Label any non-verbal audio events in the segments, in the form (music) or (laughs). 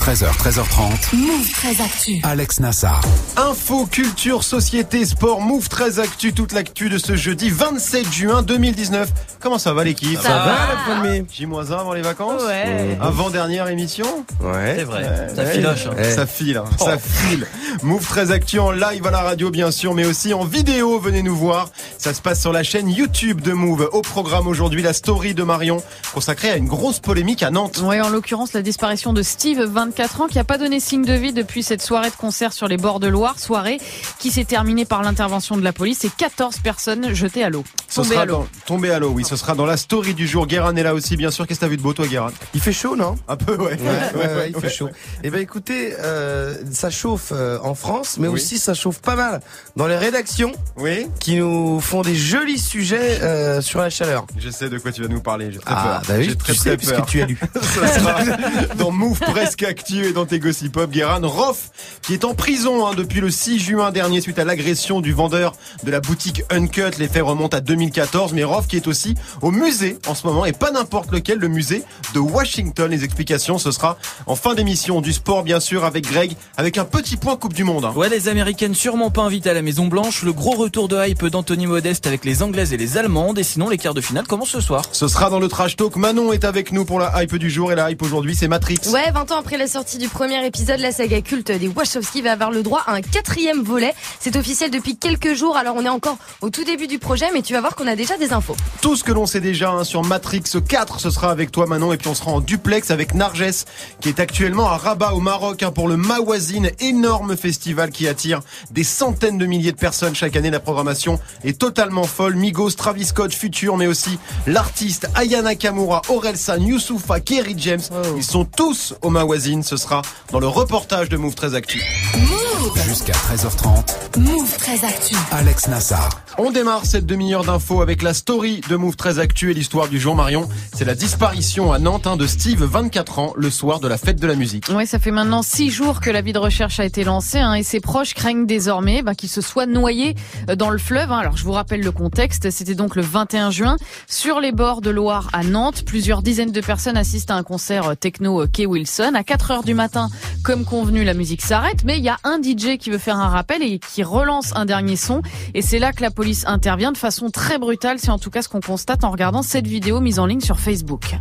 13h, 13h30. Move 13 Actu. Alex Nassar. Info, culture, société, sport, Move 13 Actu. Toute l'actu de ce jeudi 27 juin 2019. Comment ça va l'équipe Ça, va, la famille J-1 avant les vacances Ouais. Avant-dernière émission Ouais. C'est vrai. Ouais. ça filoche. hein. Ça file, hein. ça file. Move 13 Actu en live à la radio bien sûr, mais aussi en vidéo. Venez nous voir. Ça se passe sur la chaîne YouTube de Move. Au programme aujourd'hui, la story de Marion consacrée à une grosse polémique à Nantes. Oui, en l'occurrence, la disparition de Steve, 24 ans, qui n'a pas donné signe de vie depuis cette soirée de concert sur les bords de Loire, soirée qui s'est terminée par l'intervention de la police et 14 personnes jetées à l'eau. Ce Tombées sera à l'eau. à l'eau, oui. Ce sera dans la story du jour. Guérin est là aussi, bien sûr. Qu'est-ce que t'as vu de beau, toi, Guérin? Il fait chaud, non? Un peu, ouais. Ouais, ouais, ouais, il fait chaud. Eh ben écoutez, euh, ça chauffe euh, en France, mais Oui. aussi ça chauffe pas mal dans les rédactions Oui. qui nous font des jolis sujets euh, sur la chaleur. Je sais de quoi tu vas nous parler. J'ai très Ah peur. bah oui, très, tu très sais puisque peur. tu as lu. (laughs) Ça sera (laughs) dans Move Presque Actu et dans tes Gossip Pop. Guérin Roff, qui est en prison hein, depuis le 6 juin dernier suite à l'agression du vendeur de la boutique Uncut. Les faits remontent à 2014. Mais Roff qui est aussi au musée en ce moment et pas n'importe lequel, le musée de Washington. Les explications, ce sera en fin d'émission du sport, bien sûr, avec Greg, avec un petit point Coupe du Monde. hein. Ouais, les Américaines sûrement pas invitées à la Maison Blanche. Le gros retour de hype d'Anthony Modeste avec les Anglaises et les Allemandes. Et sinon, les quarts de finale commencent ce soir. Ce sera dans le trash talk. Manon est avec nous pour la hype du jour et la hype aujourd'hui, c'est Matrix. Ouais, 20 ans après la sortie du premier épisode, la saga culte des Wachowski va avoir le droit à un quatrième volet. C'est officiel depuis quelques jours, alors on est encore au tout début du projet, mais tu vas voir qu'on a déjà des infos. Tout ce que l'on sait déjà hein, sur Matrix 4, ce sera avec toi Manon et puis on sera en duplex avec Narges qui est actuellement à Rabat au Maroc hein, pour le Mawazine, énorme festival qui attire des centaines de milliers de personnes chaque année. La programmation est totalement folle. Migos, Travis Scott, Future, mais aussi l'artiste Ayana Kamura, Orelsan, Youssoufa, Kerry James. Ils sont tous au Mawazine. Ce sera dans le reportage de Move 13 Actu. Jusqu'à 13h30. Move 13 Actu. Alex Nassar. On démarre cette demi-heure d'infos avec la story de Move 13 Actu et l'histoire du jour Marion. C'est la disparition à Nantes hein, de Steve, 24 ans, le soir de la fête de la musique. Oui, ça fait maintenant six jours que l'avis de recherche a été lancé hein, et ses proches craignent désormais bah, qu'il se soit noyé euh, dans le fleuve. hein. Alors je vous rappelle le contexte, c'était donc le 21 juin sur les bords de Loire à Nantes. Plusieurs dizaines de personnes assistent à un concert euh, techno euh, Kay Wilson. À 4 heures du matin, comme convenu, la musique s'arrête, mais il y a un DJ qui veut faire un rappel et qui relance un dernier son. Et c'est là que la police intervient de façon très brutale. C'est en tout cas ce qu'on constate en regardant cette vidéo mise en ligne sur Facebook.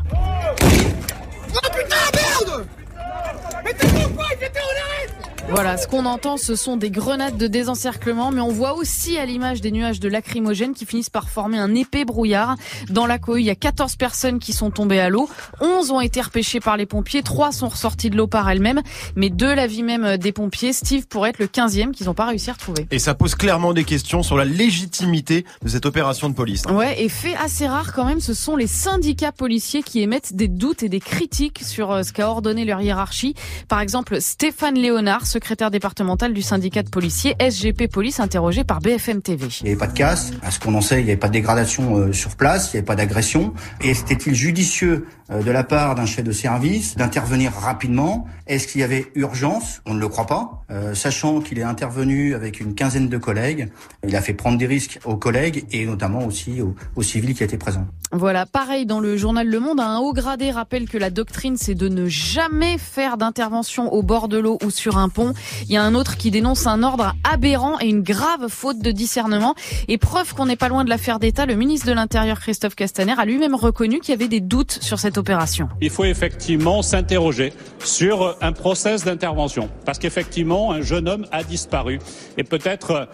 Voilà, ce qu'on entend, ce sont des grenades de désencerclement, mais on voit aussi à l'image des nuages de lacrymogènes qui finissent par former un épais brouillard. Dans la cohue, il y a 14 personnes qui sont tombées à l'eau, 11 ont été repêchées par les pompiers, 3 sont ressorties de l'eau par elles-mêmes, mais de l'avis même des pompiers, Steve pourrait être le 15e qu'ils n'ont pas réussi à retrouver. Et ça pose clairement des questions sur la légitimité de cette opération de police. hein. Ouais, et fait assez rare quand même, ce sont les syndicats policiers qui émettent des doutes et des critiques sur euh, ce qu'a ordonné leur hiérarchie. Par exemple, Stéphane Léonard, secrétaire départemental du syndicat de policiers SGP Police, interrogé par BFM TV. Il n'y avait pas de casse. À ce qu'on en sait, il n'y avait pas de dégradation euh, sur place, il n'y avait pas d'agression. Et était-il judicieux euh, de la part d'un chef de service d'intervenir rapidement? Est-ce qu'il y avait urgence? On ne le croit pas. Euh, sachant qu'il est intervenu avec une quinzaine de collègues, il a fait prendre des risques aux collègues et notamment aussi aux, aux civils qui étaient présents. Voilà, pareil dans le journal Le Monde, un haut gradé rappelle que la doctrine c'est de ne jamais faire d'intervention au bord de l'eau ou sur un pont. Il y a un autre qui dénonce un ordre aberrant et une grave faute de discernement. Et preuve qu'on n'est pas loin de l'affaire d'État, le ministre de l'Intérieur Christophe Castaner a lui-même reconnu qu'il y avait des doutes sur cette opération. Il faut effectivement s'interroger sur un process d'intervention. Parce qu'effectivement, un jeune homme a disparu. Et peut-être euh,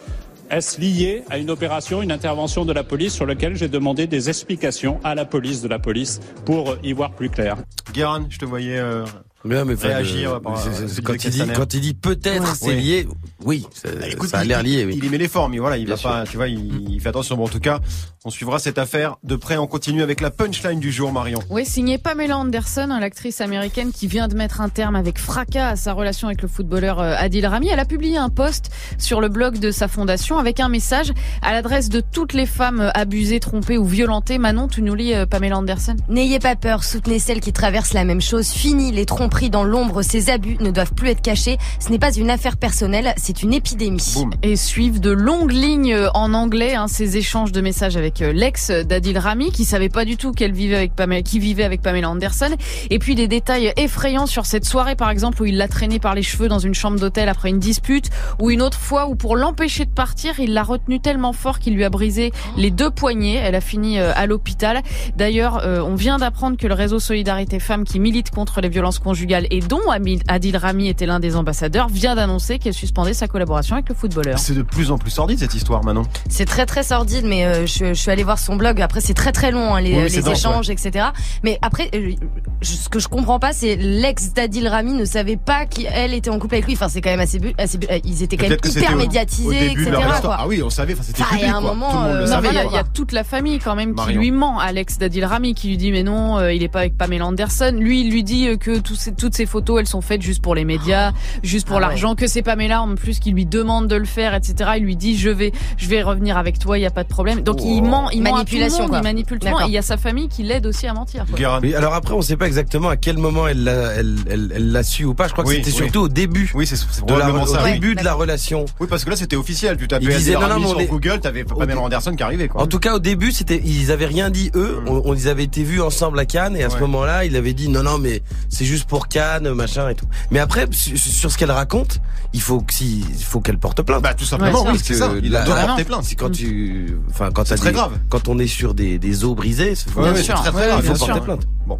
est-ce lié à une opération, une intervention de la police sur laquelle j'ai demandé des explications à la police de la police pour euh, y voir plus clair. Guérin, je te voyais euh, Bien, mais réagir par- quand, il dit, quand il dit peut-être c'est lié, oui, ça, Bah, écoute, ça a il- l'air lié. Oui. Il y met les formes, mais voilà, il Bien va pas, tu vois, il, il fait attention. Bon, en tout cas, on suivra cette affaire de près. On continue avec la punchline du jour, Marion. Oui, signé Pamela Anderson, hein, l'actrice américaine qui vient de mettre un terme avec fracas à sa relation avec le footballeur euh, Adil Rami. Elle a publié un post sur le blog de sa fondation avec un message à l'adresse de toutes les femmes euh, abusées, trompées ou violentées. Manon, tu nous lis euh, Pamela Anderson N'ayez pas peur, soutenez celles qui traversent la même chose. Fini les tromperies dans l'ombre, ces abus ne doivent plus être cachés. Ce n'est pas une affaire personnelle, c'est une épidémie. Et suivent de longues lignes en anglais hein, ces échanges de messages avec euh, l'ex d'Adil Rami, qui savait pas du tout qu'elle vivait avec Pamela, qui vivait avec Pamela Anderson. Et puis des détails effrayants sur cette soirée, par exemple, où il l'a traînée par les cheveux dans une chambre d'hôtel après une dispute, ou une autre fois où pour l'empêcher de partir, il l'a retenue tellement fort qu'il lui a brisé les deux poignets. Elle a fini euh, à l'hôpital. D'ailleurs, euh, on vient d'apprendre que le réseau Solidarité Femmes qui milite contre les violences conjugales et dont Adil Rami était l'un des ambassadeurs vient d'annoncer qu'elle suspendait sa collaboration avec le footballeur. C'est de plus en plus sordide cette histoire maintenant. C'est très très sordide, mais euh, je, je, suis allée voir son blog. Après, c'est très très long hein, les, les échanges, etc. Mais après, ce que je comprends pas, c'est l'ex d'Adil Rami ne savait pas qu'elle était en couple avec lui. Enfin, c'est quand même assez, assez ils étaient quand même hyper médiatisés, etc. Ah oui, on savait. Enfin, c'était public. un moment, il y, a toute la famille quand même qui lui ment. Alex d'Adil Rami qui lui dit mais non, euh, il est pas avec Pamela Anderson. Lui, il lui dit euh, que ces, toutes ces photos, elles sont faites juste pour les médias, juste pour ah l'argent, que c'est Pamela en plus qui lui demande de le faire, etc. Il lui dit je vais, je vais revenir avec toi, il y a pas de problème. Donc il oh. ment, il manipulation, il manipule tout le monde. il y a sa famille qui l'aide aussi à mentir. Mais alors après, on sait pas exactement à quel moment elle l'a, elle, elle, l'a su ou pas. Je crois que c'était surtout au début. Oui, c'est de la, au début de la relation. Oui, parce que là c'était officiel. Tu tapais disait, non, non, sur Google, t'avais Pamela Anderson qui arrivait. Quoi. En tout cas, au début, c'était, ils avaient rien dit eux. Hmm. On, on, ils avaient été vus ensemble à Cannes et à ce moment-là, il avait dit non, non, mais c'est juste pour Cannes, machin et tout. Mais après, sur ce qu'elle raconte, il faut que si, faut qu'elle porte plainte. Bah tout simplement, oui, c'est ça. Il doit porter plainte. C'est quand tu, enfin quand c'est très grave. Quand on est sur des, des os brisés, c'est très, très grave. Il faut porter plainte. Bon.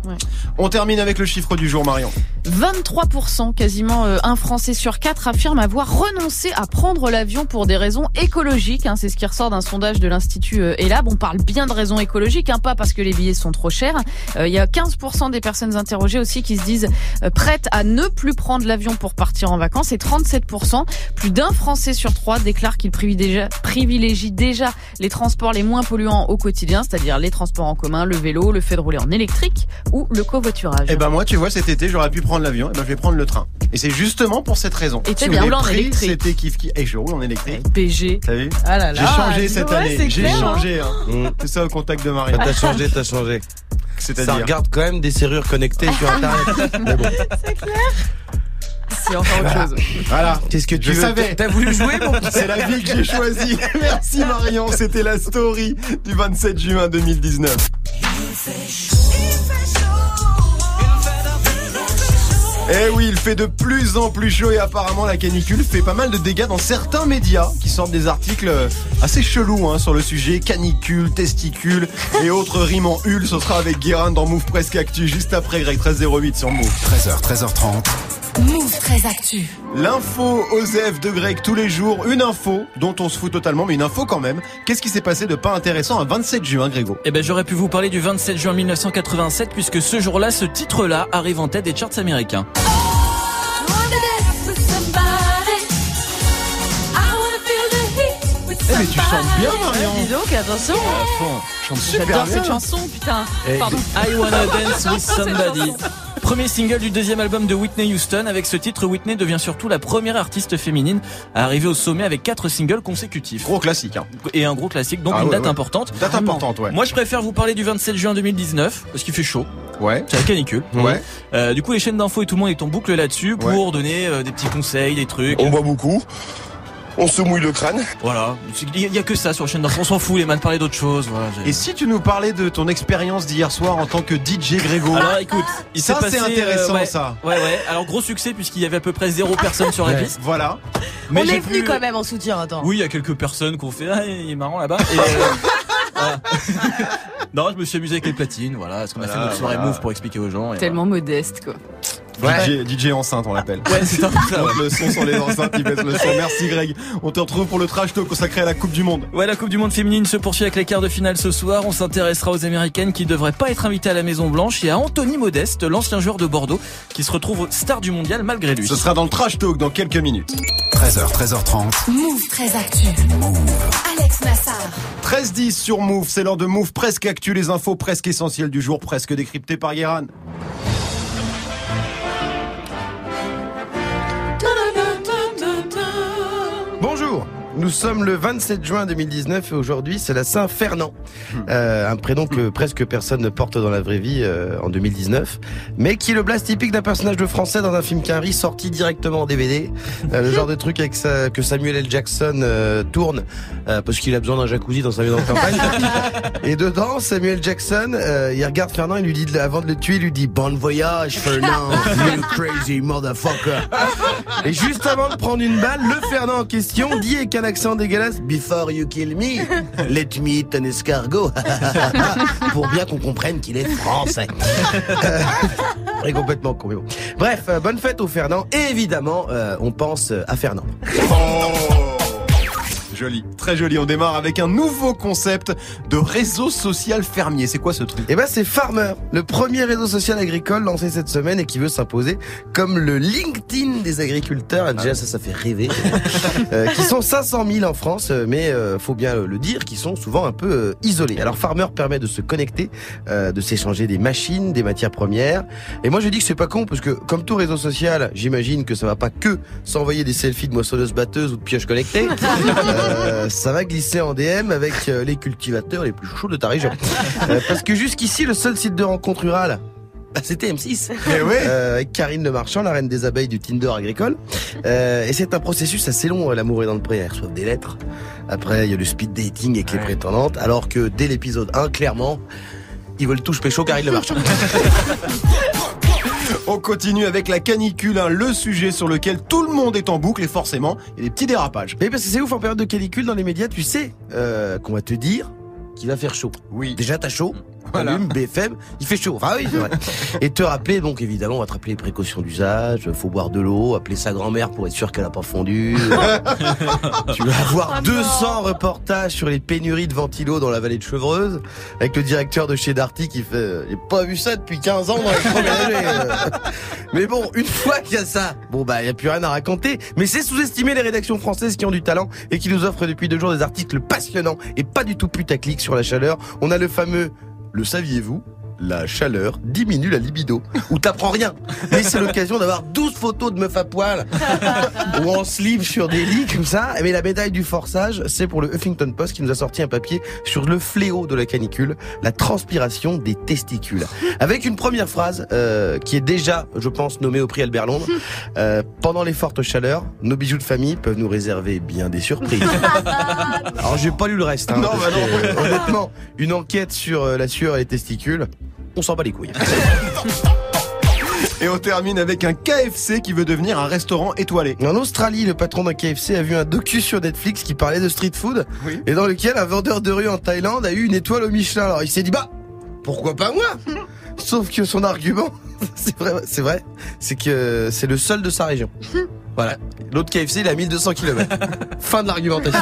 On termine avec le chiffre du jour, Marion. 23%, quasiment euh, un Français sur quatre, affirme avoir renoncé à prendre l'avion pour des raisons écologiques. Hein. C'est ce qui ressort d'un sondage de l'Institut euh, Elab. On parle bien de raisons écologiques, hein, pas parce que les billets sont trop chers. Euh, il y a 15% des personnes interrogées aussi qui se disent prêtes à ne plus prendre l'avion pour partir en vacances. Et 37%, plus d'un Français sur trois déclare qu'il privilégie déjà les transports les moins polluants au quotidien, c'est-à-dire les transports en commun, le vélo, le fait de rouler en électrique ou le covoiturage. Eh ben moi, tu vois, cet été, j'aurais pu prendre l'avion, et eh ben je vais prendre le train. Et c'est justement pour cette raison. Et tu bien roulé en électrique. C'était kiff kiff. Et je roule en électrique. PG. T'as vu ah là là, J'ai changé cette année. J'ai changé. Hein. Mm. C'est ça au contact de Marie. T'as changé, t'as changé. (laughs) Ça regarde quand même des serrures connectées sur Internet. (laughs) C'est clair. C'est encore autre chose. Voilà. Qu'est-ce que tu je savais. T'as voulu jouer, mon C'est la vie que j'ai choisie. (laughs) Merci Marion. C'était la story du 27 juin 2019. Eh oui, il fait de plus en plus chaud et apparemment la canicule fait pas mal de dégâts dans certains médias qui sortent des articles assez chelous hein, sur le sujet canicule, testicules et autres rimes en hul. Ce sera avec Guérin dans Move Presque Actu juste après Greg 1308 sur Move. 13h, 13h30. Move très Actu. L'info OSEF de Greg tous les jours. Une info dont on se fout totalement, mais une info quand même. Qu'est-ce qui s'est passé de pas intéressant un 27 juin, Grégo? Eh ben, j'aurais pu vous parler du 27 juin 1987 puisque ce jour-là, ce titre-là arrive en tête des charts américains. Eh mais tu chantes bien Marion Dis donc, attention Chante super J'adore cette chanson, putain Pardon I Wanna Dance With (laughs) Somebody Premier single du deuxième album de Whitney Houston. Avec ce titre, Whitney devient surtout la première artiste féminine à arriver au sommet avec quatre singles consécutifs. Gros classique. Hein. Et un gros classique, donc ah une date importante. Date importante, ouais. Moi, je préfère vous parler du 27 juin 2019 parce qu'il fait chaud. Ouais. C'est la canicule. Ouais. Euh, du coup, les chaînes d'infos et tout le monde est en boucle là-dessus pour donner euh, des petits conseils, des trucs. On voit beaucoup on se mouille le crâne. Voilà, il y, a que ça sur la chaîne d'info. On s'en fout, les man parler d'autre chose. Voilà, Et si tu nous parlais de ton expérience d'hier soir en tant que DJ Grégo Alors écoute, il ça c'est intéressant euh, ça. Ouais ouais. Alors gros succès puisqu'il y avait à peu près zéro personne sur la piste. Voilà. (laughs) Mais on est venu quand même en soutien. Attends. Oui, il y a quelques personnes qui ont fait ah il est marrant là-bas. Et, euh, (laughs) non, je me suis amusé avec les platines. Voilà, parce qu'on a fait notre soirée move pour expliquer aux gens. Tellement modeste quoi. DJ, enceinte, on l'appelle. Ouais, c'est ça. (laughs) le son sur les enceintes, il baisse le son. Merci Greg. On te retrouve pour le trash talk consacré à la Coupe du Monde. Ouais, la Coupe du Monde féminine se poursuit avec les quarts de finale ce soir. On s'intéressera aux Américaines qui devraient pas être invitées à la Maison Blanche et à Anthony Modeste, l'ancien joueur de Bordeaux, qui se retrouve star du mondial malgré lui. Ce sera dans le trash talk dans quelques minutes. 13h, 13h30. Move très actu. Move. Alex Nassar. 13-10 sur Move, c'est l'heure de Move presque actu, les infos presque essentielles du jour, presque décryptées par Guéran. Nous sommes le 27 juin 2019 et aujourd'hui c'est la Saint-Fernand. Euh, un prénom que presque personne ne porte dans la vraie vie euh, en 2019, mais qui est le blast typique d'un personnage de français dans un film Quinry sorti directement en DVD. Euh, le genre de truc avec ça, que Samuel L. Jackson euh, tourne parce qu'il a besoin d'un jacuzzi dans sa maison de campagne. (laughs) et dedans, Samuel Jackson, il regarde Fernand et lui dit avant de le tuer, il lui dit bon voyage Fernand, you crazy motherfucker. Et juste avant de prendre une balle, le Fernand en question dit avec un accent dégueulasse Before you kill me, (laughs) let me eat an escargot. (laughs) Pour bien qu'on comprenne qu'il est français. (laughs) est complètement con, mais bon. Bref, euh, bonne fête au Fernand. Et évidemment, euh, on pense à Fernand. Oh Joli, très joli. On démarre avec un nouveau concept de réseau social fermier. C'est quoi ce truc? Eh ben, c'est Farmer, le premier réseau social agricole lancé cette semaine et qui veut s'imposer comme le LinkedIn des agriculteurs. Déjà, ah. ça, ça fait rêver. (laughs) euh, qui sont 500 000 en France, euh, mais euh, faut bien le dire, qui sont souvent un peu euh, isolés. Alors, Farmer permet de se connecter, euh, de s'échanger des machines, des matières premières. Et moi, je dis que c'est pas con parce que, comme tout réseau social, j'imagine que ça va pas que s'envoyer des selfies de moissonneuses batteuses ou de pioches connectées. (laughs) Euh, ça va glisser en DM avec euh, les cultivateurs les plus chauds de ta région. Euh, parce que jusqu'ici, le seul site de rencontre rurale, bah, c'était M6 eh avec Karine Le Marchand, la reine des abeilles du Tinder agricole. et c'est un processus assez long, l'amour est dans le pré, elle reçoit des lettres. Après, il y a le speed dating avec les prétendantes, alors que dès l'épisode 1, clairement, ils veulent touche pécho Karine Le Marchand. (laughs) On continue avec la canicule, hein, le sujet sur lequel tout le monde est en boucle et forcément, il y a des petits dérapages. Mais parce que c'est ouf en période de canicule dans les médias, tu sais euh, qu'on va te dire qu'il va faire chaud. Oui. Déjà t'as chaud. Voilà. BFM, il fait chaud. Enfin oui, c'est vrai. (laughs) Et te rappeler, donc évidemment, on va te rappeler les précautions d'usage, faut boire de l'eau, appeler sa grand-mère pour être sûr qu'elle a pas fondu. (laughs) tu vas avoir 200 reportages sur les pénuries de ventilo dans la vallée de Chevreuse, avec le directeur de chez Darty qui fait, j'ai pas vu ça depuis 15 ans dans (laughs) Mais bon, une fois qu'il y a ça, bon bah, il y a plus rien à raconter. Mais c'est sous-estimer les rédactions françaises qui ont du talent et qui nous offrent depuis deux jours des articles passionnants et pas du tout putaclic sur la chaleur. On a le fameux le saviez-vous? La chaleur diminue la libido. Ou t'apprends rien. Mais c'est l'occasion d'avoir 12 photos de meufs à poil (laughs) ou en slip sur des lits comme ça. Mais la médaille du forçage, c'est pour le Huffington Post qui nous a sorti un papier sur le fléau de la canicule, la transpiration des testicules. Avec une première phrase euh, qui est déjà, je pense, nommée au prix Albert Londres. (laughs) Euh, pendant les fortes chaleurs, nos bijoux de famille peuvent nous réserver bien des surprises. (laughs) Alors j'ai pas lu le reste. Hein, non, bah non. honnêtement, une enquête sur euh, la sueur et les testicules, on s'en bat les couilles. Et on termine avec un KFC qui veut devenir un restaurant étoilé. En Australie, le patron d'un KFC a vu un docu sur Netflix qui parlait de street food et dans lequel un vendeur de rue en Thaïlande a eu une étoile au Michelin. Alors il s'est dit bah pourquoi pas moi? (laughs) Sauf que son argument, (laughs) c'est vrai, c'est vrai, c'est que c'est le seul de sa région. (laughs) Voilà. L'autre KFC, il a 1200 km. fin de l'argumentation.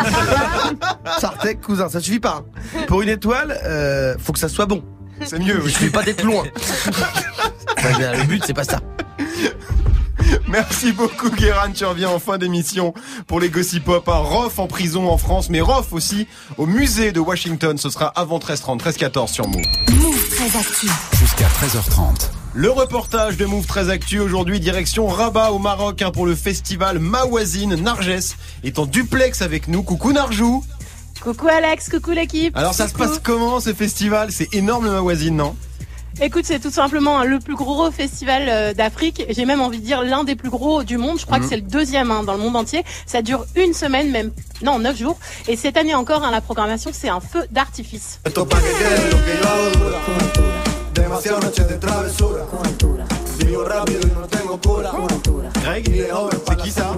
Sartek, cousin, ça suffit pas. Hein. Pour une étoile, euh, faut que ça soit bon. C'est mieux. Je suis pas d'être loin. (laughs) le but, c'est pas ça. Merci beaucoup Guérin, tu reviens en fin d'émission pour les Gossip Pop. Un Rof en prison en France, mais Rof aussi au musée de Washington. Ce sera avant 13h30, 13h14 sur Move. Move très actu. Jusqu'à 13h30. Le reportage de Move très actu aujourd'hui, direction Rabat au Maroc hein, pour le festival Mawazine. Narges est en duplex avec nous. Coucou Narjou. Coucou Alex, coucou l'équipe. Alors ça se passe comment ce festival? C'est énorme ma voisine, non? Écoute, c'est tout simplement le plus gros festival euh, d'Afrique. J'ai même envie de dire l'un des plus gros du monde. Je crois que mhm. c'est le deuxième hein, dans le monde entier. Ça dure une semaine, même non, neuf jours. Et cette année encore, hein, la programmation, c'est un feu d'artifice. Greg, c'est qui ça?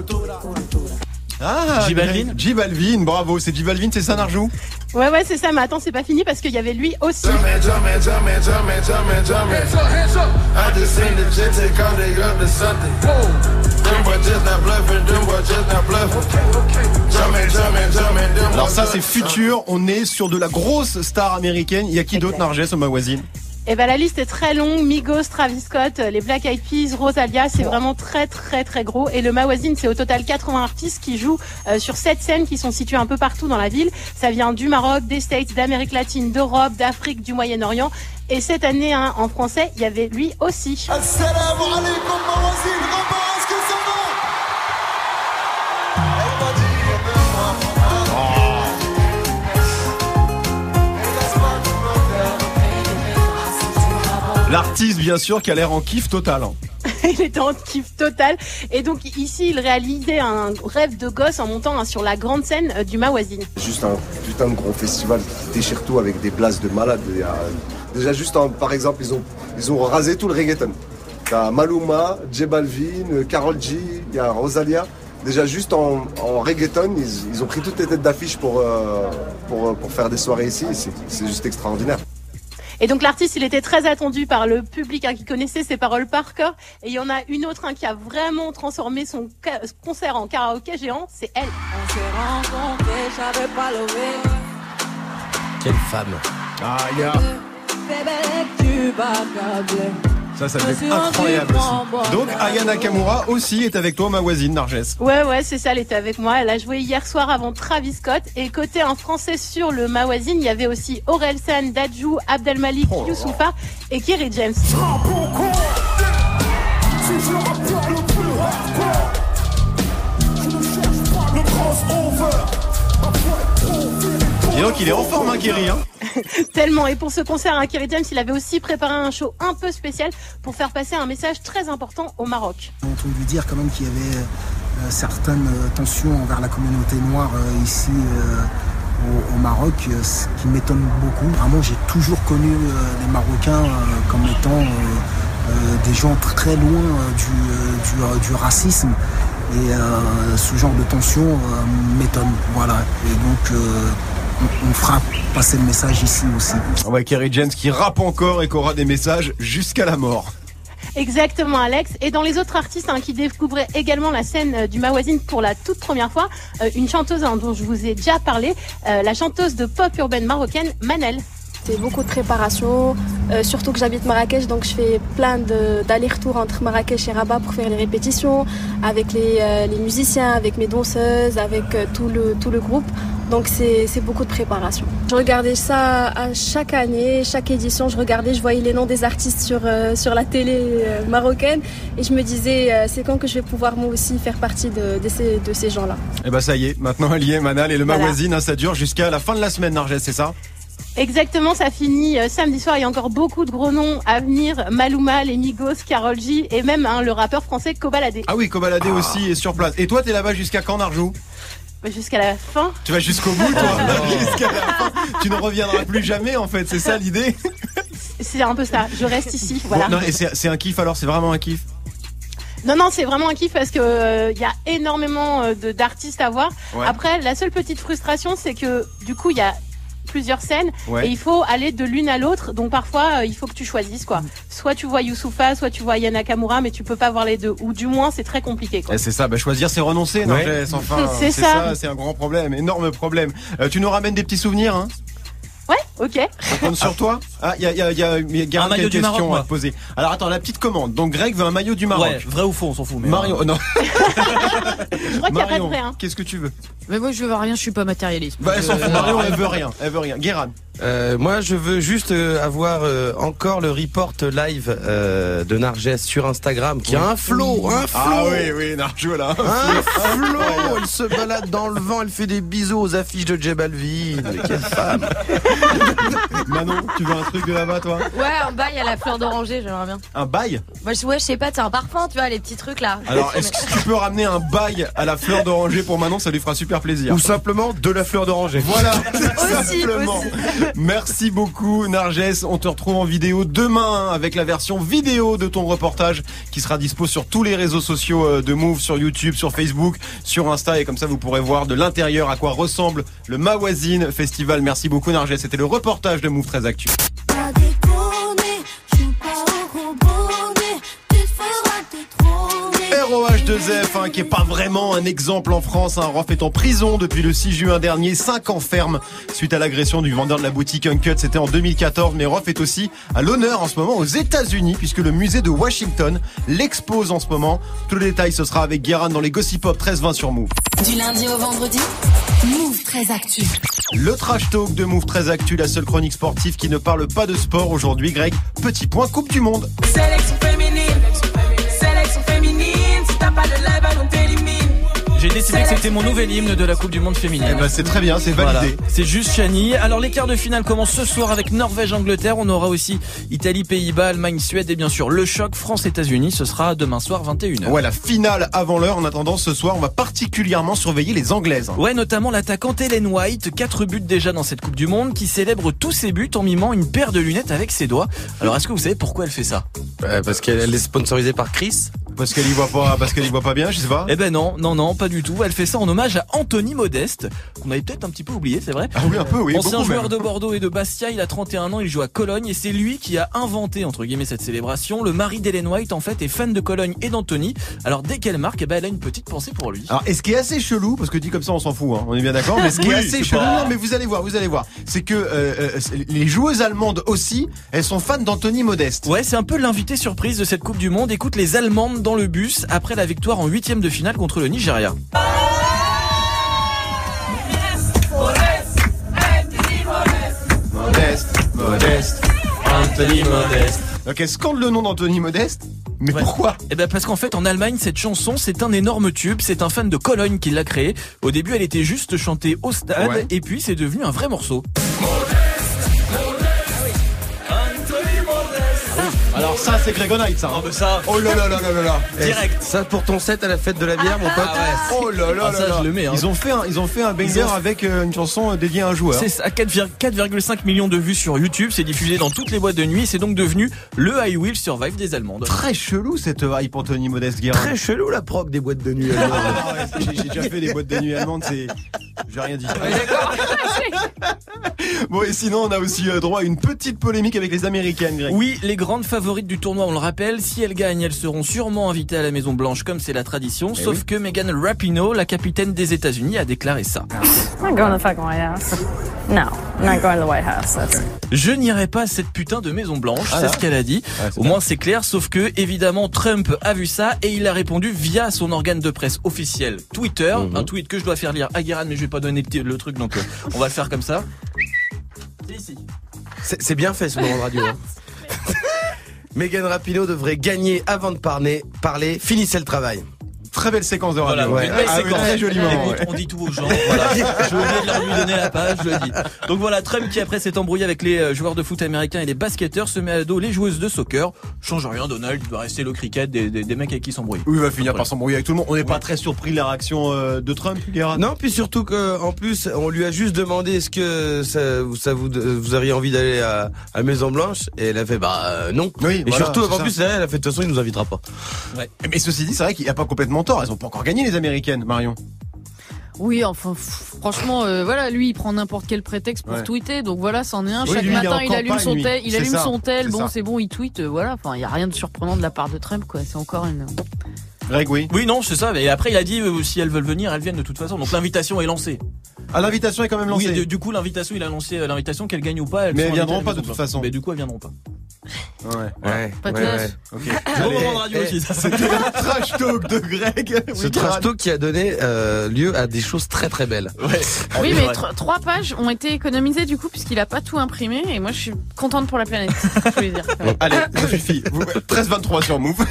Ah, J Balvin J Balvin, bravo, c'est J Balvin, c'est ça Narjou? Ouais ouais c'est ça, mais attends c'est pas fini parce qu'il y avait lui aussi. Alors ça c'est futur, on est sur de la grosse star américaine, il y a qui d'autre Narges au voisine? Eh ben la liste est très longue. Migos, Travis Scott, les Black Eyed Peas, Rosalia, c'est vraiment très très très gros. Et le Mawazine, c'est au total 80 artistes qui jouent euh, sur sept scènes qui sont situées un peu partout dans la ville. Ça vient du Maroc, des States, d'Amérique latine, d'Europe, d'Afrique, du Moyen-Orient. Et cette année, hein, en français, il y avait lui aussi. L'artiste, bien sûr, qui a l'air en kiff total. Hein. (laughs) il était en kiff total. Et donc ici, il réalisait un rêve de gosse en montant hein, sur la grande scène euh, du Mawazine. Juste un putain de gros festival qui déchire tout avec des places de malades. Déjà juste, par exemple, ils ont, ils ont rasé tout le reggaeton. T'as Maluma, J Balvin, Carol G, il y a Rosalia. Déjà juste en, reggaeton, ils, ont pris toutes les têtes d'affiche pour, euh, pour, pour faire des soirées ici. C'est juste extraordinaire. Et donc l'artiste, il était très attendu par le public hein, qui connaissait ses paroles par cœur. Et il y en a une autre hein, qui a vraiment transformé son concert en karaoké géant, c'est elle. Quelle femme. Ah, yeah. Ça, ça devait être incroyable aussi. Donc, Aya Nakamura aussi est avec toi, ma voisine, Narges. Ouais, ouais, c'est ça, elle était avec moi. Elle a joué hier soir avant Travis Scott. Et côté un français sur le Mawazine, il y avait aussi Orelsan, Dadju, Abdelmalik, oh Youssoufa et Kerry James. Et donc il est en forme, hein, Kerry. Hein (laughs) Tellement. Et pour ce concert, hein, Kerry James, il avait aussi préparé un show un peu spécial pour faire passer un message très important au Maroc. On a lui dire quand même qu'il y avait euh, certaines euh, tensions envers la communauté noire euh, ici au, Maroc, ce qui m'étonne beaucoup. Vraiment, j'ai toujours connu les Marocains comme étant des gens très loin du, du, racisme. Et ce genre de tension m'étonne. Voilà. Et donc on, fera passer le message ici aussi. Ouais, Kerry James qui rappe encore et qui aura des messages jusqu'à la mort. Exactement Alex. Et dans les autres artistes hein, qui découvraient également la scène euh, du Mawazine pour la toute première fois, euh, une chanteuse hein, dont je vous ai déjà parlé, euh, la chanteuse de pop urbaine marocaine Manel. C'est beaucoup de préparation, surtout que j'habite Marrakech, donc je fais plein d'allers-retours entre Marrakech et Rabat pour faire les répétitions avec les, les musiciens, avec mes danseuses, avec tout, le, tout le groupe. Donc c'est beaucoup de préparation. Je regardais ça à chaque année, chaque édition, je regardais, je voyais les noms des artistes sur, euh, sur la télé euh, marocaine et je me disais euh, c'est quand que je vais pouvoir moi aussi faire partie de, de ces, de ces gens-là. Et eh bah ben, ça y est, maintenant elle y est Manal et le voilà. Hein, ça dure jusqu'à la fin de la semaine Narges, c'est ça? Exactement, ça finit samedi soir. Il y a encore beaucoup de gros noms à venir. Maluma, les Migos, Karol G et même hein, le rappeur français Kobalade. Ah oui, Kobalade aussi est sur place. Et toi, t'es là-bas jusqu'à quand, Narjou? Jusqu'à la fin. Tu vas jusqu'au bout, toi (laughs) (laughs) Jusqu'à la fin. Tu ne reviendras plus jamais, en fait. C'est ça l'idée (laughs) C'est un peu ça. Je reste ici. Voilà. non, et c'est un kiff alors C'est vraiment un kiff? Non, non, c'est vraiment un kiff parce que euh, il y a énormément euh, d'artistes à voir. Après, la seule petite frustration, c'est que du coup, il y a plusieurs scènes et il faut aller de l'une à l'autre. Donc parfois, euh, il faut que tu choisisses quoi. Soit tu vois Youssoufa, soit tu vois Yana Kamura, mais tu peux pas voir les deux. Ou du moins, c'est très compliqué. Eh, c'est ça. Bah, choisir, c'est renoncer. Non, enfin, (laughs) c'est ça. C'est un grand problème, énorme problème. Euh, tu nous ramènes des petits souvenirs, hein? Ouais, ok. On compte sur toi? Ah, il y a, y a, y a, y a un maillot du Maroc, à te poser. Alors attends, la petite commande. Donc Greg veut un maillot du Maroc. Ouais, vrai ou faux, on s'en fout. Mais Mario, euh... non. (laughs) je crois qu'il n'y a pas de vrai. Hein. Qu'est-ce que tu veux? Mais moi, je veux rien, je suis pas matérialiste. Bah, elle s'en fout. Marion, elle veut rien. Elle veut rien. Guéran. Euh, moi, je veux juste euh, avoir euh, encore le report live euh, de Narges sur Instagram, qui a un flow, un flow. Ah oui, oui, Narjo là. Un (laughs) flow. Elle se balade dans le vent, elle fait des bisous aux affiches de J Balvin. Quelle femme. (laughs) Manon, tu veux un truc de là-bas, toi? Ouais, un bail à la fleur d'oranger, j'aimerais bien. Un bail? Moi, je, ouais, je sais pas, c'est un parfum, tu vois, les petits trucs là. Alors, est-ce que tu peux ramener un bail à la fleur d'oranger pour Manon? Ça lui fera super plaisir. Ou simplement de la fleur d'oranger. Voilà. aussi, (laughs) simplement. Aussi. Merci beaucoup Narges. On te retrouve en vidéo demain avec la version vidéo de ton reportage qui sera dispo sur tous les réseaux sociaux euh, de Move, sur YouTube, sur Facebook, sur Insta et comme ça vous pourrez voir de l'intérieur à quoi ressemble le Mawazine Festival. Merci beaucoup Narges. C'était le reportage de Move très actuel. ROH2F, hein, qui est pas vraiment un exemple en France. Hein. Rof est en prison depuis le 6 juin dernier, 5 ans ferme suite à l'agression du vendeur de la boutique Uncut. C'était en 2014, mais Rof est aussi à l'honneur en ce moment aux États-Unis puisque le musée de Washington l'expose en ce moment. Tout le détail, ce sera avec Guérin dans les Gossip Pop 13-20 sur Move. Du lundi au vendredi, Move très Actu. Le trash talk de Move très Actu, la seule chronique sportive qui ne parle pas de sport aujourd'hui. Greg, petit point Coupe du Monde. Sélection féminine, sélection féminine. J'ai décidé que c'était mon nouvel hymne de la Coupe du Monde féminine. Eh ben, c'est très bien, c'est validé. C'est juste Chani. Alors les quarts de finale commencent ce soir avec Norvège-Angleterre. On aura aussi Italie-Pays-Bas, Allemagne-Suède et bien sûr le choc France-États-Unis. Ce sera demain soir 21h. Ouais, la finale avant l'heure. En attendant, ce soir, on va particulièrement surveiller les Anglaises. Ouais, notamment l'attaquante Helen White. Quatre buts déjà dans cette Coupe du Monde qui célèbre tous ses buts en mimant une paire de lunettes avec ses doigts. Alors est-ce que vous savez pourquoi elle fait ça? Parce qu'elle est sponsorisée par Chris parce qu'elle y voit pas, parce qu'elle y voit pas bien, je sais pas. Eh ben non, non, non, pas du tout. Elle fait ça en hommage à Anthony Modeste, qu'on avait peut-être un petit peu oublié, c'est vrai. Ah oui, un peu, oui. Ancien joueur de Bordeaux et de Bastia, il a 31 ans, il joue à Cologne et c'est lui qui a inventé, entre guillemets, cette célébration. Le mari d'Hélène White, en fait, est fan de Cologne et d'Anthony. Alors dès qu'elle marque, eh ben, elle a une petite pensée pour lui. Alors, et ce qui est assez chelou, parce que dit comme ça, on s'en fout, hein, on est bien d'accord, mais ce qui est assez chelou, non, mais vous allez voir, vous allez voir, c'est que euh, euh, les joueuses allemandes aussi, elles sont fans d'Anthony Modeste. Ouais, c'est un peu l'invité surprise de cette Coupe du Monde. Écoute les Allemandes dans le bus après la victoire en huitième de finale contre le Nigeria. Modeste, Modeste, Anthony Modeste. Ok, scande le nom d'Anthony Modeste mais pourquoi? Eh ben parce qu'en fait en Allemagne cette chanson c'est un énorme tube, c'est un fan de Cologne qui l'a créé. Au début elle était juste chantée au stade et puis c'est devenu un vrai morceau. Alors ça c'est Gregonite ça. Oh, ça. Oh là là là là là Direct. Ça pour ton set à la fête de la bière mon pote. Ah Oh là là Ah, là ça, là. je le mets, hein. Ils ont fait un ils ont fait un banger ont- avec euh, une chanson dédiée à un joueur. C'est à 4,5 millions de vues sur YouTube, c'est diffusé dans toutes les boîtes de nuit c'est donc devenu le I Will Survive des Allemandes. Très chelou cette hype Anthony Modeste Guérin. Très chelou la proc des boîtes de nuit. Ah ouais, j'ai déjà fait des boîtes de nuit allemandes, c'est. J'ai rien dit. (laughs) bon, et sinon, on a aussi euh, droit à une petite polémique avec les Américaines, Greg. Oui, les grandes favorites du tournoi, on le rappelle, si elles gagnent, elles seront sûrement invitées à la Maison Blanche comme c'est la tradition, Eh sauf que Megan Rapinoe, la capitaine des États-Unis, a déclaré ça. (laughs) Je n'irai pas à cette putain de Maison Blanche, Ah c'est ce qu'elle a dit. Ouais, Au moins c'est clair, sauf que évidemment Trump a vu ça et il a répondu via son organe de presse officiel Twitter, Mhm. un tweet que je dois faire lire à Guérin, mais je vais pas donner le truc donc euh, on va le faire comme ça. C'est bien fait ce moment de radio. hein. (laughs) Megan Rapinoe devrait gagner avant de parler. Parler. Finissez le travail. Très belle séquence de radio. Voilà, Ouais. une belle Ah séquence. très joliment. Écoute, ouais. On dit tout aux gens. Voilà. (laughs) Je de leur lui donner la page, je le dis. Donc voilà, Trump qui après s'est embrouillé avec les euh, joueurs de foot américains et les basketteurs se met à dos les joueuses de soccer. Change rien, Donald, il doit rester le cricket des, des, des mecs avec qui s'embrouille. Oui, il va finir par s'embrouiller avec tout le monde. On n'est pas très surpris de la réaction euh, de Trump, Guérin. Non, puis surtout que en plus, on lui a juste demandé est-ce que ça, vous- ça vous, vous auriez envie d'aller à, à Maison Blanche et elle a fait bah euh, non. Oui, et voilà, surtout en ça. plus elle a fait de toute façon il nous invitera pas. Mais ceci dit, c'est vrai qu'il n'y a pas complètement tort. Elles ont pas encore gagné, les Américaines, Marion. Oui, enfin, pff, franchement, euh, voilà, lui, il prend n'importe quel prétexte pour Ouais. tweeter. Donc voilà, c'en est un. Oui, Chaque lui, matin, il, allume son tel, il allume ça, son tel. Bon, c'est bon, il tweet. euh, voilà, enfin, il y a rien de surprenant de la part de Trump, quoi. C'est encore une. Greg, oui. Oui, non, c'est ça. Et après, il a dit euh, si elles veulent venir, elles viennent de toute façon. Donc l'invitation est lancée. Ah, l'invitation est quand même lancée. Oui, du, du coup, l'invitation, il a lancé euh, l'invitation qu'elles gagnent ou pas. Elles Mais sont elles viendront pas de toute façon. Mais du coup, elles viendront pas. Ouais. Ouais. Pas de ouais, classe. ouais. Ok. (laughs) Bon Allez, moment de radio eh, aussi, ça. C'était le (laughs) trash talk de Greg. Ce trash talk qui a donné euh, lieu à des choses très très belles. Ouais. Oui, mais trois pages ont été économisées du coup puisqu'il a pas tout imprimé et moi je suis contente pour la planète. je voulais dire. (laughs) Allez, ça suffit. Vous- 13-23 sur Move.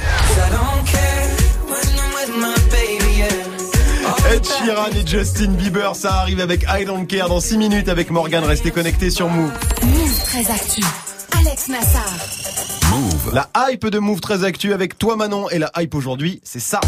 Ed Sheeran et Justin Bieber, ça arrive avec I Don't Care dans 6 minutes avec Morgan. Restez connectés sur Move. Move très actu. Alex Nassar. La hype de Move très actu avec toi Manon et la hype aujourd'hui, c'est ça.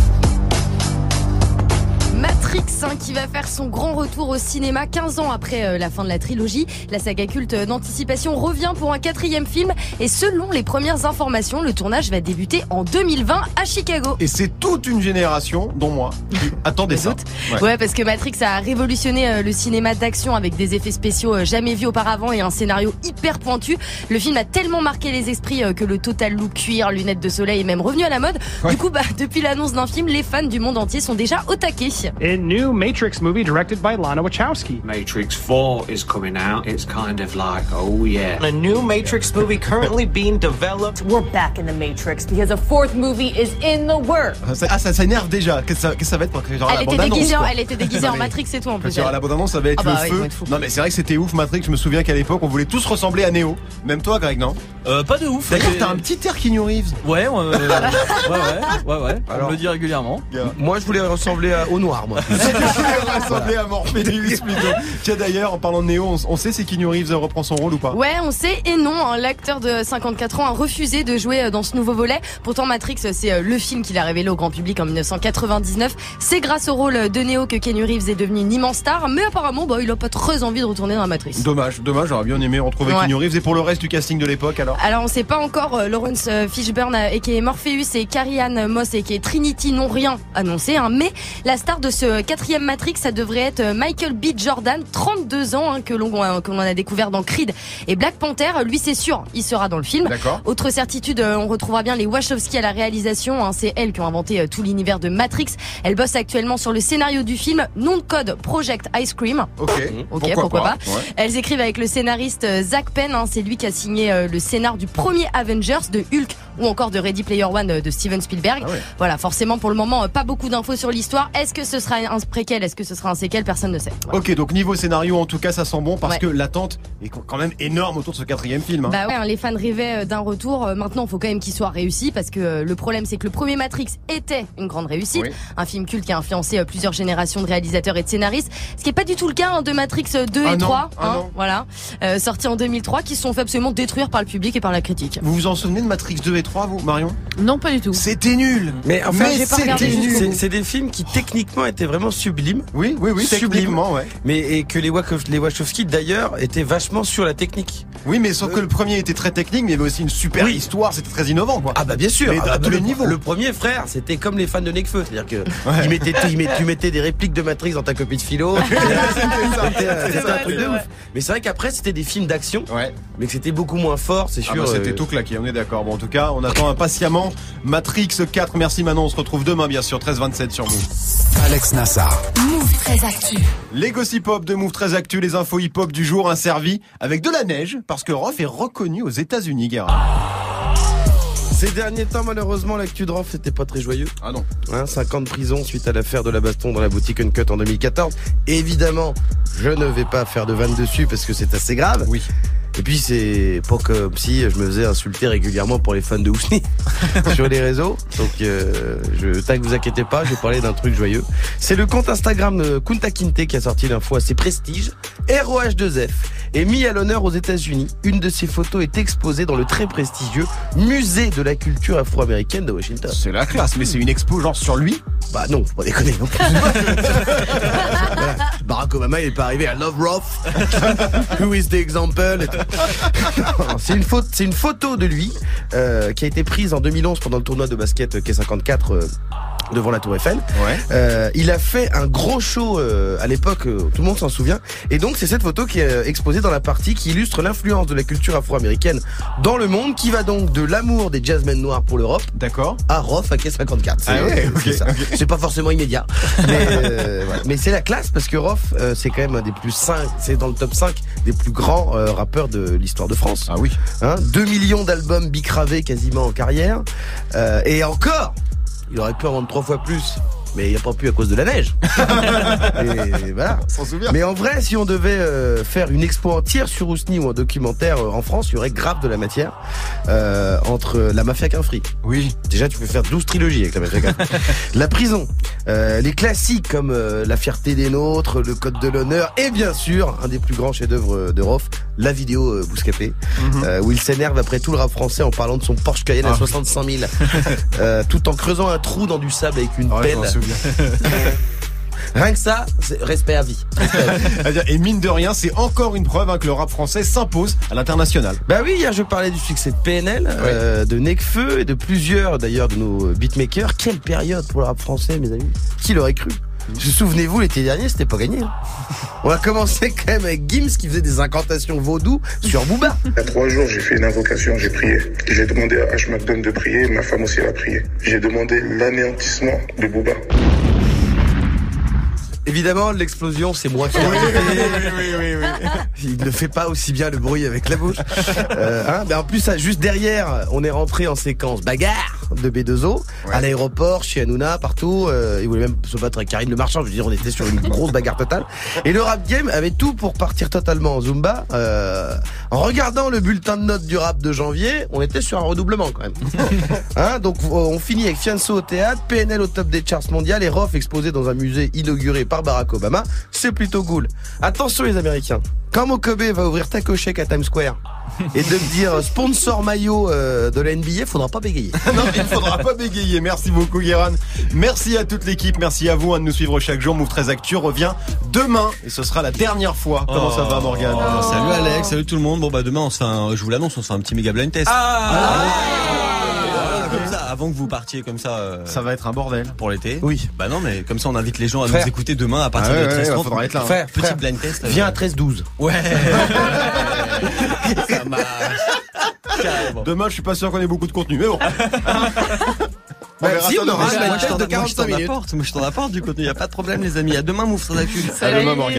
Matrix hein, qui va faire son grand retour au cinéma 15 ans après euh, la fin de la trilogie. La saga culte d'anticipation revient pour un quatrième film et selon les premières informations, le tournage va débuter en 2020 à Chicago. Et c'est toute une génération, dont moi, qui (laughs) attendait ça. Ouais. Ouais. parce que Matrix a révolutionné euh, le cinéma d'action avec des effets spéciaux euh, jamais vus auparavant et un scénario hyper pointu. Le film a tellement marqué les esprits euh, que le total look cuir, lunettes de soleil est même revenu à la mode. Ouais. Du coup, bah, depuis l'annonce d'un film, les fans du monde entier sont déjà au taquet. New Matrix movie directed by Lana Wachowski. Matrix 4 is coming out. It's kind of like, oh yeah. A new Matrix movie currently being developed. We're back in the Matrix because a fourth movie is in the works. Ah, ça, ah, ça s'énerve déjà. Qu'est-ce que ça, va être genre, Elle la était déguisée, elle était déguisée en Matrix et tout en plus. il y aura elle. la bande-annonce, ça va être Ah bah le ouais, feu. Non mais c'est vrai que c'était ouf Matrix. Je me souviens qu'à l'époque, on voulait tous ressembler à Neo. Même toi, Greg, non Euh, pas de ouf. D'ailleurs, t'as un petit air Keanu Reeves. Ouais, euh, ouais, ouais, ouais, ouais. On me le dit régulièrement. Moi, je voulais ressembler à- au noir, moi. Ressembler à Morpheus plutôt. Tiens d'ailleurs, en parlant de Néo, on, on sait si Keanu Reeves reprend son rôle ou pas Ouais, on sait et non. hein, L'acteur de 54 ans a refusé de jouer euh, dans ce nouveau volet. Pourtant, Matrix, euh, c'est euh, le film qu'il a révélé au grand public en 1999. C'est grâce au rôle de Neo que Keanu Reeves est devenu une immense star. Mais apparemment, bah, il a pas très envie de retourner dans la Matrix. Dommage, dommage, j'aurais bien aimé retrouver Ouais. Keanu Reeves. Et pour le reste du casting de l'époque alors? Alors on sait pas encore Lawrence Fishburne et qui est Morpheus et Carrie Ann Moss et qui est Trinity n'ont rien annoncé hein, mais la star de ce quatrième Matrix ça devrait être euh, Michael B Jordan 32 ans hein, que l'on euh, que l'on a découvert dans Creed et Black Panther lui c'est sûr il sera dans le film D'accord. autre certitude euh, on retrouvera bien les Wachowski à la réalisation hein, c'est elles qui ont inventé tout l'univers de Matrix elles bossent actuellement sur le scénario du film nom de code Project Ice Cream Ok, Ok, pourquoi, pas. Elles écrivent avec le scénariste Zach Penn, hein, c'est lui qui a signé le scénar du premier Avengers de Hulk ou encore de Ready Player One de Steven Spielberg. Ah Voilà, forcément pour le moment pas beaucoup d'infos sur l'histoire. Est-ce que ce sera un préquel, est-ce que ce sera un séquel, personne ne sait. Voilà. Ok, donc niveau scénario, en tout cas, ça sent bon parce Ouais. que l'attente est quand même énorme autour de ce quatrième film. hein. Bah ouais, hein, les fans rêvaient euh, d'un retour. Euh, Maintenant, il faut quand même qu'il soit réussi parce que euh, le problème, c'est que le premier Matrix était une grande réussite, Oui. un film culte qui a influencé plusieurs générations de réalisateurs et de scénaristes. Ce qui est pas du tout le cas hein, de Matrix 2 Ah et non, 3, ah hein, voilà, euh, sortis en 2003, qui se sont fait absolument détruire par le public et par la critique. Vous vous en souvenez de Matrix 2 et 3, vous, Marion? Non, pas du tout. C'était nul Mais en Mais c'était c'est- des films qui techniquement étaient vraiment sublimes. Oui, oui, oui, Sublimes. techniquement, ouais. Mais et que les, Wachowski, les Wachowski d'ailleurs étaient vachement sur la technique. Oui, mais sauf que le premier était très technique, mais il y avait aussi une super Oui. histoire, c'était très innovant, quoi. Ah bah bien sûr, Mais Ah à bah, tous le, les niveaux. Le premier frère, c'était comme les fans de Necfeu, c'est-à-dire que (laughs) tu mettais des répliques de Matrix dans ta copie de philo. (laughs) C'était euh, c'était un truc de ouf. Mais c'est vrai qu'après c'était des films d'action, Ouais. mais que c'était beaucoup moins fort, c'est Ah sûr. bah, c'était euh, tout claqué, on est d'accord. Bon, en tout cas, on attend impatiemment Matrix 4. Merci Manon, on se retrouve demain, bien sûr, 13-27 sur Move. Alex Nassar. Move très actu. Les gossip hop de Move très actu, les infos hip hop du jour inservis avec de la neige, parce que Roth est reconnu aux États-Unis, Guérin. Ces derniers temps, malheureusement, l'actu de Roth c'était pas très joyeux. Ah non. Hein, 5 ans de prison suite à l'affaire de la baston dans la boutique Uncut en 2014. Évidemment, je ne vais pas faire de vanne dessus parce que c'est assez grave. Oui. Et puis c'est pas comme si je me faisais insulter régulièrement pour les fans de Housni (laughs) sur les réseaux. Donc euh, je que vous inquiétez pas, je vais parler d'un truc joyeux. C'est le compte Instagram de Kunta Kinte qui a sorti l'info assez prestige. ROH2F est mis à l'honneur aux États-Unis. Une de ses photos est exposée dans le très prestigieux musée de la culture afro-américaine de Washington. C'est la classe, mais c'est une expo genre sur lui? Bah non, faut pas déconner non. (laughs) Voilà. Barack Obama il est pas arrivé à Love Roth. (laughs) Who is the example? C'est une une photo de lui euh, qui a été prise en 2011 pendant le tournoi de basket K54 euh, devant la Tour Eiffel. Ouais. Euh, il a fait un gros show à l'époque, tout le monde s'en souvient. Et donc c'est cette photo qui est euh, dans la partie qui illustre l'influence de la culture afro-américaine dans le monde, qui va donc de l'amour des jazzmen noirs pour l'Europe D'accord. à Roth à K54. C'est Ah ouais, ok, c'est pas forcément immédiat. Mais, euh. Mais c'est la classe parce que Roth, euh, c'est quand même un des plus 5, c'est dans le top 5 des plus grands euh, rappeurs de l'histoire de France. Ah oui. Hein 2 millions d'albums bicravés quasiment en carrière. Et encore, il aurait pu en vendre trois fois plus. Mais il n'a pas pu à cause de la neige. (laughs) et voilà. S'en souvient. Mais en vrai, si on devait euh, faire une expo entière sur Ousni ou un documentaire euh, en France, il y aurait grave de la matière euh, entre la mafia qu'un fric. Oui. Déjà, tu peux faire 12 trilogies avec la mafia qu'un fric. (laughs) la prison, euh, les classiques comme euh, La fierté des nôtres, Le code de l'honneur et bien sûr, un des plus grands chefs-d'œuvre de Roth, la vidéo Bouscapé, euh, où il s'énerve après tout le rap français en parlant de son Porsche Cayenne à Ah. 65 000, (laughs) euh, tout en creusant un trou dans du sable avec une Ouais, je pelle. Souviens. (laughs) Rien que ça, c'est respect à vie. C'est-à-dire, (laughs) Et mine de rien, c'est encore une preuve hein, que le rap français s'impose à l'international. Bah oui, hier je parlais du succès de PNL, euh, de Necfeu et de plusieurs d'ailleurs de nos beatmakers. Quelle période pour le rap français, mes amis Qui l'aurait cru? Souvenez-vous, l'été dernier, c'était pas gagné. On a commencé quand même avec Gims qui faisait des incantations vaudou sur Booba. Il y a trois jours, j'ai fait une invocation, j'ai prié. J'ai demandé à H. McDonald de prier, ma femme aussi l'a prié. J'ai demandé l'anéantissement de Booba. Évidemment, l'explosion, c'est moi qui l'ai invité. Il ne fait pas aussi bien le bruit avec la bouche. Euh, hein, mais en plus, ça, juste derrière, on est rentré en séquence bagarre. de B2O, à l'aéroport, chez Hanouna, partout. Euh, il voulait même se battre avec Karine Le Marchand. Je veux dire, on était sur une grosse bagarre totale. Et le rap game avait tout pour partir totalement en Zumba. Euh, en regardant le bulletin de notes du rap de janvier, on était sur un redoublement quand même. (laughs) hein, donc on finit avec Fianso au théâtre, PNL au top des charts mondiales et Roth exposé dans un musée inauguré par Barack Obama. C'est plutôt cool. Attention les Américains. Quand Mokobe va ouvrir Taco Shake à Times Square et de me dire sponsor maillot euh, de la NBA, faudra pas bégayer. (laughs) non, il faudra pas bégayer. Merci beaucoup, Guéran. Merci à toute l'équipe. Merci à vous hein, de nous suivre chaque jour. Move 13 Actu revient demain et ce sera la dernière fois. Comment ça va, Morgan oh. Salut Alex, salut tout le monde. Bon bah demain, on se fait un, je vous l'annonce, on se fait un petit méga blind test. Ah, ça, avant que vous partiez comme ça. Euh, ça va être un bordel pour l'été. Oui. Bah non, mais comme ça, on invite les gens à nous écouter demain à partir Ah ouais, de 13 ouais, 30 faudra être là, hein. Faire petit Frère, blind test. euh, Viens à 13-12. Ouais. (laughs) ça marche. Carrément. Demain, je suis pas sûr qu'on ait beaucoup de contenu, mais bon. (laughs) On Bah, verra si, ça on aura demain. un blind Moi, je test t'en de moi, je t'en 45 minutes. apporte. Moi, je t'en apporte du contenu. Y a pas de problème, les amis. À demain, Move sur Actu. À demain, Morgan.